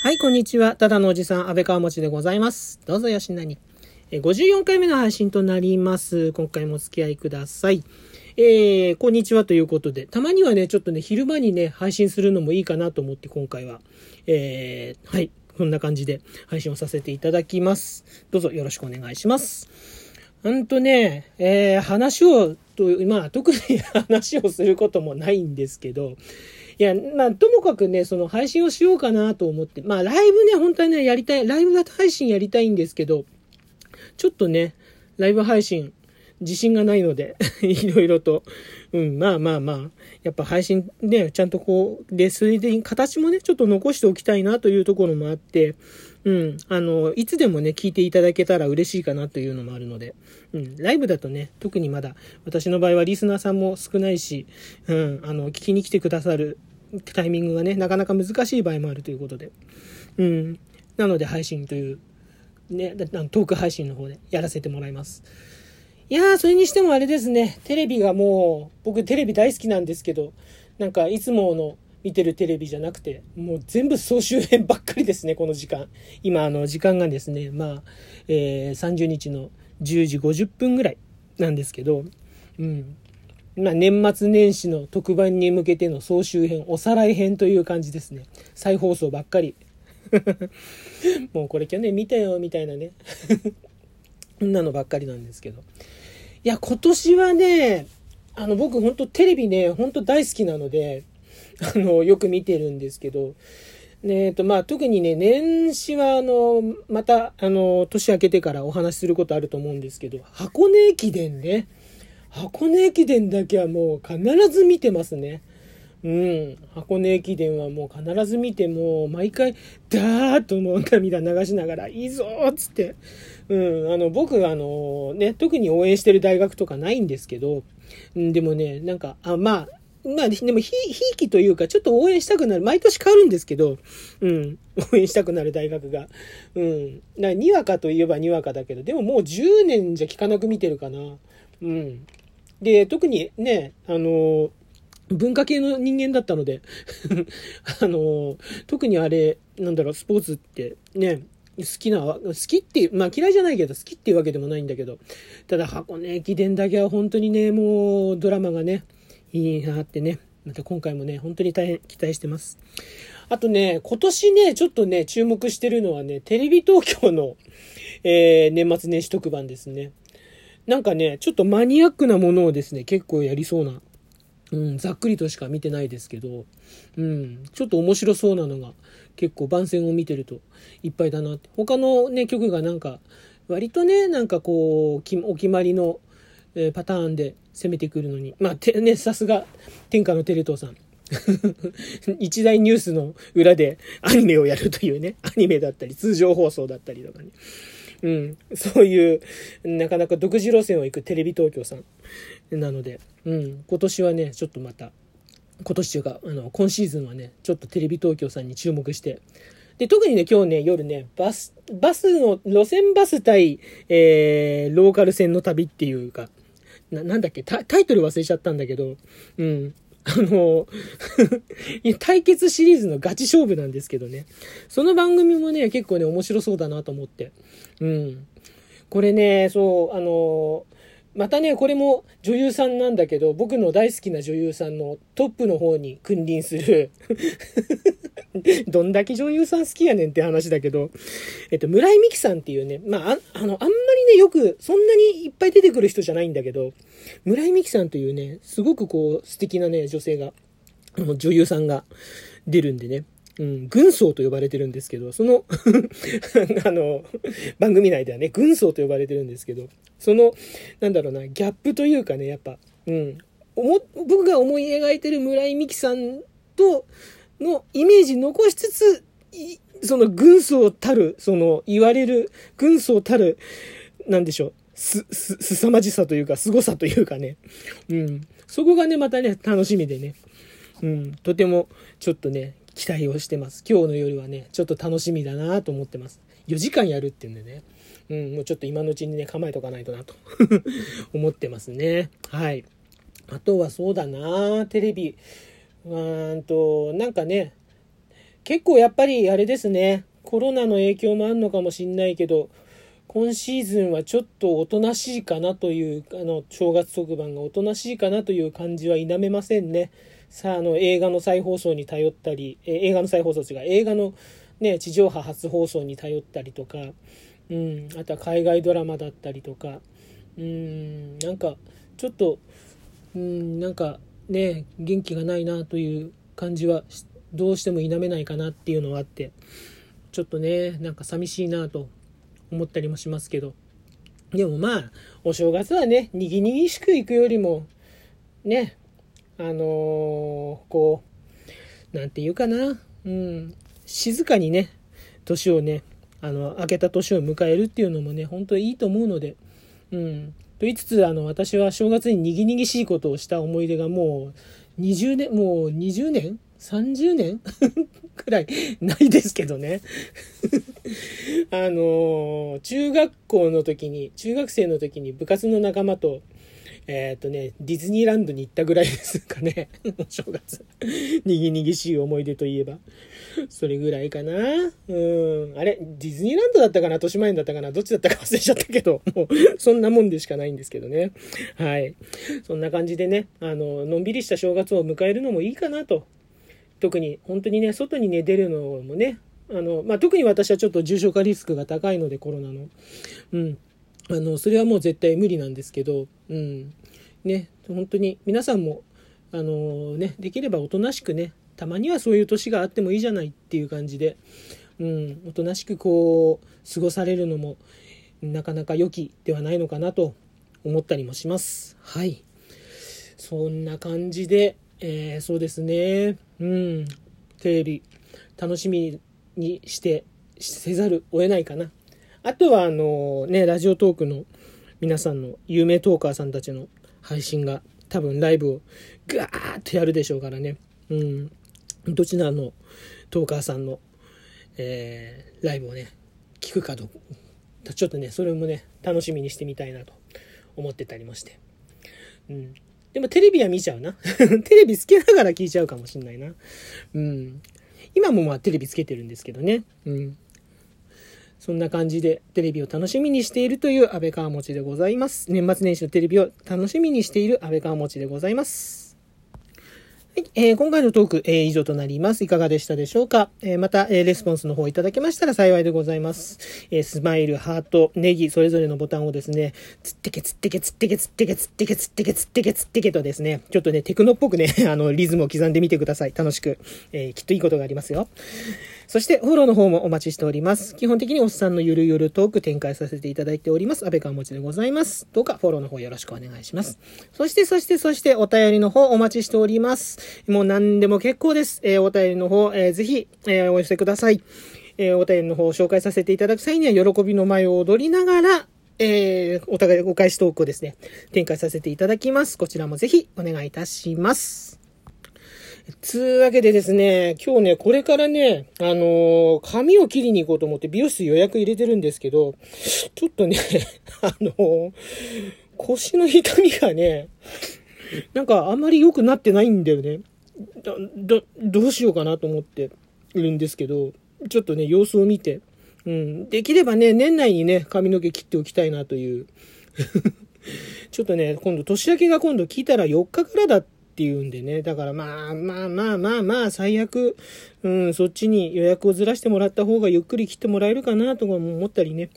はい、こんにちは。ただのおじさん、安倍川持でございます。どうぞよしなに。54回目の配信となります。今回もお付き合いください。えー、こんにちはということで、たまにはね、ちょっとね、昼間にね、配信するのもいいかなと思って、今回は、えー、はい、こんな感じで配信をさせていただきます。どうぞよろしくお願いします。うんとね、えー、話を、と、まあ、特に話をすることもないんですけど、いや、まあ、ともかくね、その配信をしようかなと思って、まあ、ライブね、本当はね、やりたい、ライブ配信やりたいんですけど、ちょっとね、ライブ配信、自信がないので、いろいろと、うん、まあまあまあ、やっぱ配信ね、ちゃんとこう、で、それで形もね、ちょっと残しておきたいなというところもあって、うん、あの、いつでもね、聞いていただけたら嬉しいかなというのもあるので、うん、ライブだとね、特にまだ、私の場合はリスナーさんも少ないし、うん、あの、聞きに来てくださるタイミングがね、なかなか難しい場合もあるということで、うん、なので配信という、ね、トーク配信の方でやらせてもらいます。いやー、それにしてもあれですね、テレビがもう、僕テレビ大好きなんですけど、なんかいつもの見てるテレビじゃなくて、もう全部総集編ばっかりですね、この時間。今、あの、時間がですね、まあ、えー、30日の10時50分ぐらいなんですけど、うん。まあ、年末年始の特番に向けての総集編、おさらい編という感じですね。再放送ばっかり。もうこれ去年見たよ、みたいなね。そんなのばっかりなんですけど。いや、今年はね、あの、僕本当テレビね、本当大好きなので、あの、よく見てるんですけど、ねえっと、まあ、特にね、年始は、あの、また、あの、年明けてからお話しすることあると思うんですけど、箱根駅伝ね。箱根駅伝だけはもう必ず見てますね。うん。箱根駅伝はもう必ず見て、もう毎回、ダーッともう涙流しながら、いいぞーっつって。うん。あの、僕、あの、ね、特に応援してる大学とかないんですけど、うん、でもね、なんか、あ、まあ、まあ、でも、ひ、ひいきというか、ちょっと応援したくなる。毎年変わるんですけど、うん。応援したくなる大学が。うん。な、にわかといえばにわかだけど、でももう10年じゃ聞かなく見てるかな。うん。で、特にね、あの、文化系の人間だったので、あの、特にあれ、なんだろう、スポーツってね、好きな、好きっていう、まあ嫌いじゃないけど、好きっていうわけでもないんだけど、ただ箱根駅伝だけは本当にね、もうドラマがね、いいなってね、また今回もね、本当に大変期待してます。あとね、今年ね、ちょっとね、注目してるのはね、テレビ東京の、えー、年末年始特番ですね。なんかね、ちょっとマニアックなものをですね、結構やりそうな、うん、ざっくりとしか見てないですけど、うん、ちょっと面白そうなのが、結構番宣を見てるといっぱいだなって。他のね、曲がなんか、割とね、なんかこう、お決まりの、えーパターンで攻めてくるのに、まあ、てね、さすが、天下のテレ東さん。一大ニュースの裏でアニメをやるというね、アニメだったり、通常放送だったりとかね。うん、そういう、なかなか独自路線を行くテレビ東京さん。なので、うん、今年はね、ちょっとまた、今年というか、あの、今シーズンはね、ちょっとテレビ東京さんに注目して、で、特にね、今日ね、夜ね、バス、バスの、路線バス対、えー、ローカル線の旅っていうか、な、なんだっけタ、タイトル忘れちゃったんだけど、うん。あの、対決シリーズのガチ勝負なんですけどね。その番組もね、結構ね、面白そうだなと思って。うん。これね、そう、あの、またね、これも女優さんなんだけど、僕の大好きな女優さんのトップの方に君臨する、どんだけ女優さん好きやねんって話だけど、えっと、村井美樹さんっていうね、まあ、ああの、あんまね、よく、そんなにいっぱい出てくる人じゃないんだけど、村井美樹さんというね、すごくこう、素敵なね、女性が、あの女優さんが出るんでね、うん、軍曹と呼ばれてるんですけど、その、あの、番組内ではね、軍曹と呼ばれてるんですけど、その、なんだろうな、ギャップというかね、やっぱ、うん、僕が思い描いてる村井美樹さんとのイメージ残しつつ、その軍曹たる、その言われる軍曹たる、なんでしょう、す、す、すさまじさというか、凄さというかね、うん、そこがね、またね、楽しみでね、うん、とても、ちょっとね、期待をしてます。今日の夜はね、ちょっと楽しみだなと思ってます。4時間やるっていうんでね。うん、もうちょっと今のうちにね、構えとかないとなと 思ってますね。はい。あとはそうだなテレビ。うーんと、なんかね、結構やっぱりあれですね、コロナの影響もあるのかもしんないけど、今シーズンはちょっとおとなしいかなという、あの、正月特番がおとなしいかなという感じは否めませんね。さあ、あの、映画の再放送に頼ったり、え映画の再放送違う、映画のね、地上波初放送に頼ったりとか、うん、あとは海外ドラマだったりとか、うん、なんか、ちょっと、うん、なんかね、元気がないなという感じは、どうしても否めないかなっていうのはあって、ちょっとね、なんか寂しいなと思ったりもしますけど。でもまあ、お正月はね、にぎにぎしく行くよりも、ね、あのー、こう、なんていうかな、うん、静かにね、年をね、あの、明けた年を迎えるっていうのもね、本当にいいと思うので、うん。と言いつつ、あの、私は正月ににぎにぎしいことをした思い出がもう、20年、もう20年 ?30 年？くらいないですけどね あの、中学校の時に、中学生の時に部活の仲間と、えっ、ー、とね、ディズニーランドに行ったぐらいですかね。お 正月。にぎにぎしい思い出といえば。それぐらいかな。うん。あれ、ディズニーランドだったかな？豊島園だったかな？どっちだったか忘れちゃったけど、もう、そんなもんでしかないんですけどね。はい。そんな感じでね、あの、のんびりした正月を迎えるのもいいかなと。特に、本当にね、外にね、出るのもね、あの、まあ、特に私はちょっと重症化リスクが高いので、コロナの。うん。あの、それはもう絶対無理なんですけど、うん。ね、本当に皆さんも、あのね、できればおとなしくね、たまにはそういう年があってもいいじゃないっていう感じで、うん、おとなしくこう、過ごされるのも、なかなか良きではないのかなと思ったりもします。はい。そんな感じで、えー、そうですね、うん、テレビ、楽しみにして、せざるを得ないかな。あとは、あのね、ラジオトークの皆さんの有名トーカーさんたちの配信が多分ライブをガーッとやるでしょうからね。うん。どちらのトーカーさんの、えー、ライブをね、聞くかと、ちょっとね、それもね、楽しみにしてみたいなと思ってたりもして。うん。でもテレビは見ちゃうな。テレビつけながら聞いちゃうかもしんないな。うん。今もまあテレビつけてるんですけどね。うん。そんな感じでテレビを楽しみにしているという安倍川持でございます。年末年始のテレビを楽しみにしている安倍川持でございます。はい、えー、今回のトーク、えー、以上となります。いかがでしたでしょうか、えー、また、えレスポンスの方いただけましたら幸いでございます。えスマイル、ハート、ネギ、それぞれのボタンをですね、つってけつってけつってけつってけつってけつってけつってけつってけとですね、ちょっとね、テクノっぽくね、あの、リズムを刻んでみてください。楽しく。えきっといいことがありますよ。そして、フォローの方もお待ちしております。基本的におっさんのゆるゆるトーク展開させていただいております。安倍川持ちでございます。どうかフォローの方よろしくお願いします。そして、そして、そして、お便りの方お待ちしております。もう何でも結構です。えー、お便りの方、えー、ぜひ、えー、お寄せください。えお便りの方を紹介させていただく際には、喜びの舞を踊りながら、えお互いお返しトークをですね、展開させていただきます。こちらもぜひお願いいたします。つうわけでですね、今日ね、これからね、あのー、髪を切りに行こうと思って美容室予約入れてるんですけど、ちょっとね、あのー、腰の痛みがね、なんかあんまり良くなってないんだよね。だ、だ、どうしようかなと思っているんですけど、ちょっとね、様子を見て、うん、できればね、年内にね、髪の毛切っておきたいなという。ちょっとね、今度年明けが今度聞いたら4日からだってっていうんでね。だからまあまあまあまあまあ、最悪、うん、そっちに予約をずらしてもらった方がゆっくり来てもらえるかなとか思ったりね。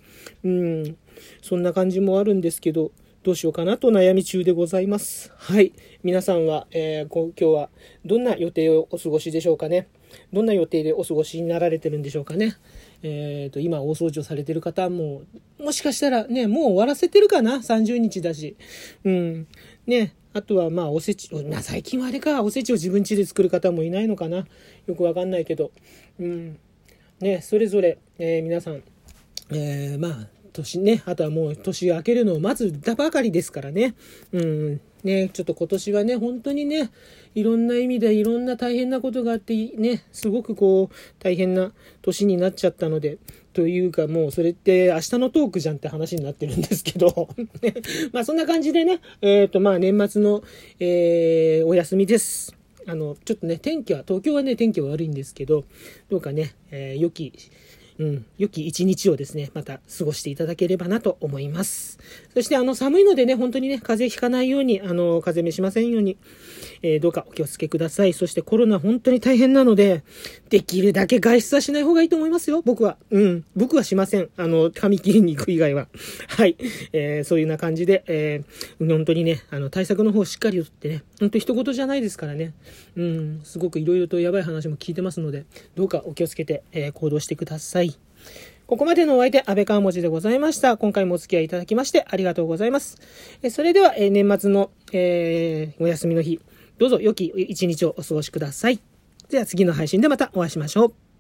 うん、そんな感じもあるんですけど、どうしようかなと悩み中でございます。はい。皆さんは、えー、今日はどんな予定をお過ごしでしょうかね。どんな予定でお過ごしになられてるんでしょうかね。えっ、ー、と、今大掃除をされてる方も、もしかしたらね、もう終わらせてるかな ?30 日だし。うん。ね、あとはまあおせち、な最近はあれか、おせちを自分家で作る方もいないのかな。よくわかんないけど。うん。ね、それぞれ、えー、皆さん、えー、まあ、年ね、あとはもう年明けるのを待つだばかりですからね。うん。ね、ちょっと今年はね、本当にね、いろんな意味でいろんな大変なことがあって、ね、すごくこう、大変な年になっちゃったので、というかもうそれって明日のトークじゃんって話になってるんですけど まあそんな感じでね、えっ、ー、とまあ年末の、えー、お休みです。あの、ちょっとね、天気は、東京はね、天気は悪いんですけど、どうかね、えー、良き、うん、良き一日をですね、また過ごしていただければなと思います。そして、あの、寒いのでね、本当にね、風邪ひかないように、あの、風邪召しませんように、えー、どうかお気をつけください。そしてコロナ本当に大変なので、できるだけ外出はしない方がいいと思いますよ、僕は。うん、僕はしません。あの、髪切りに行く以外は。はい。えー、そういうような感じで、えー、本当にね、あの、対策の方しっかりとってね、本当一言じゃないですからね。うん、すごく色々とやばい話も聞いてますので、どうかお気をつけて、えー、行動してください。ここまでのお相手、安倍川文字でございました。今回もお付き合いいただきましてありがとうございます。えそれでは、え年末の、えー、お休みの日、どうぞ良き一日をお過ごしください。では次の配信でまたお会いしましょう。